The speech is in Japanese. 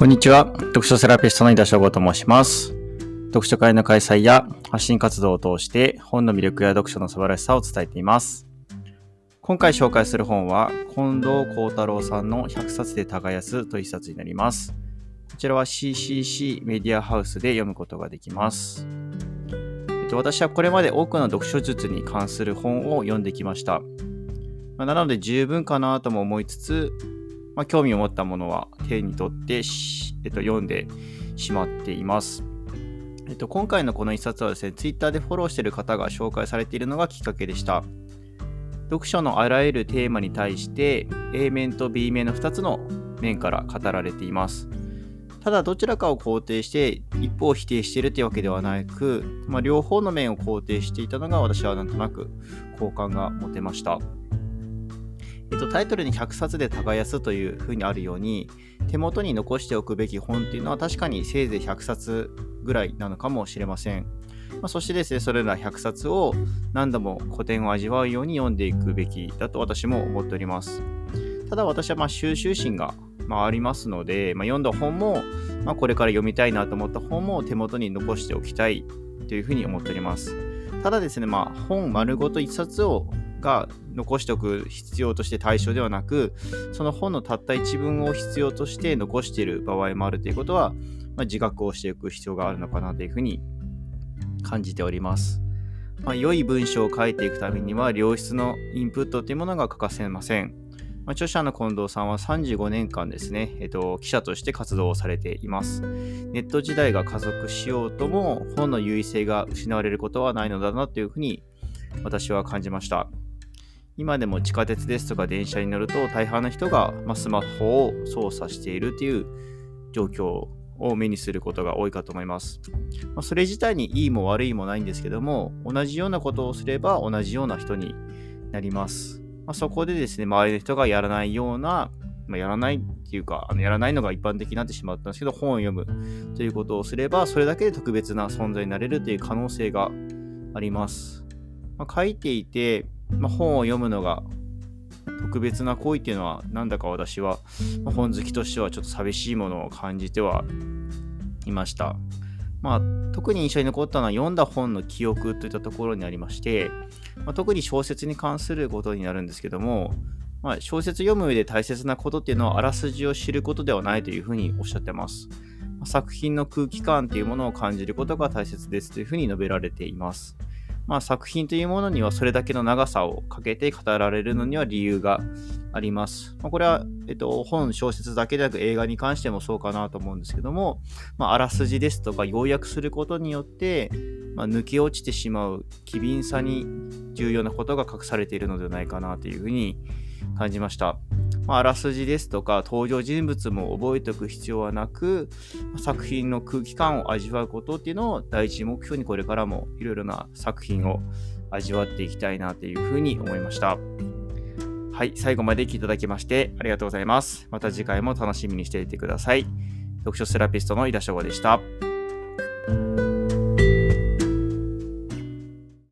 こんにちは。読書セラピストの井田翔吾と申します。読書会の開催や発信活動を通して本の魅力や読書の素晴らしさを伝えています。今回紹介する本は近藤幸太郎さんの100冊で耕すという一冊になります。こちらは CCC メディアハウスで読むことができます。えっと、私はこれまで多くの読書術に関する本を読んできました。まあなので十分かなとも思いつつ、まあ、興味を持ったものは手に取ってし、えっと、読んでしまっています。えっと、今回のこの一冊はですね、Twitter でフォローしている方が紹介されているのがきっかけでした。読書のあらゆるテーマに対して A 面と B 面の2つの面から語られています。ただどちらかを肯定して一方を否定しているというわけではなく、まあ、両方の面を肯定していたのが私はなんとなく好感が持てました。えっと、タイトルに100冊で耕すというふうにあるように手元に残しておくべき本っていうのは確かにせいぜい100冊ぐらいなのかもしれません。まあ、そしてですね、それら100冊を何度も古典を味わうように読んでいくべきだと私も思っております。ただ私はまあ収集心がまあありますので、まあ、読んだ本も、まあ、これから読みたいなと思った本も手元に残しておきたいというふうに思っております。ただですね、まあ、本丸ごと1冊をが残しておく必要として対象ではなく、その本のたった一文を必要として残している場合もあるということは、まあ、自覚をしていく必要があるのかなというふうに感じております。まあ、良い文章を書いていくためには、良質のインプットというものが欠かせません。まあ、著者の近藤さんは35年間ですね、えっと、記者として活動をされています。ネット時代が加速しようとも、本の優位性が失われることはないのだなというふうに私は感じました。今でも地下鉄ですとか電車に乗ると大半の人が、ま、スマホを操作しているという状況を目にすることが多いかと思います。ま、それ自体にいいも悪いもないんですけども、同じようなことをすれば同じような人になります。ま、そこでですね、周りの人がやらないような、ま、やらないっていうかあの、やらないのが一般的になってしまったんですけど、本を読むということをすれば、それだけで特別な存在になれるという可能性があります。まあ、書いていて、まあ、本を読むのが特別な行為っていうのはなんだか私は本好きとしてはちょっと寂しいものを感じてはいました。まあ、特に印象に残ったのは読んだ本の記憶といったところにありまして、まあ、特に小説に関することになるんですけども、まあ、小説読む上で大切なことっていうのはあらすじを知ることではないというふうにおっしゃってます。ま、作品の空気感というものを感じることが大切ですというふうに述べられています。まあ、作品というものにはそれだけの長さをかけて語られるのには理由があります。まあ、これは、えっと、本、小説だけでなく映画に関してもそうかなと思うんですけども、まあ、あらすじですとか要約することによって、まあ、抜け落ちてしまう機敏さに重要なことが隠されているのではないかなというふうに感じました。まあ、あらすじですとか登場人物も覚えておく必要はなく作品の空気感を味わうことっていうのを第一目標にこれからもいろいろな作品を味わっていきたいなというふうに思いました。はい、最後まで聞いていただきましてありがとうございます。また次回も楽しみにしていてください。読書セラピストの井田翔吾でした。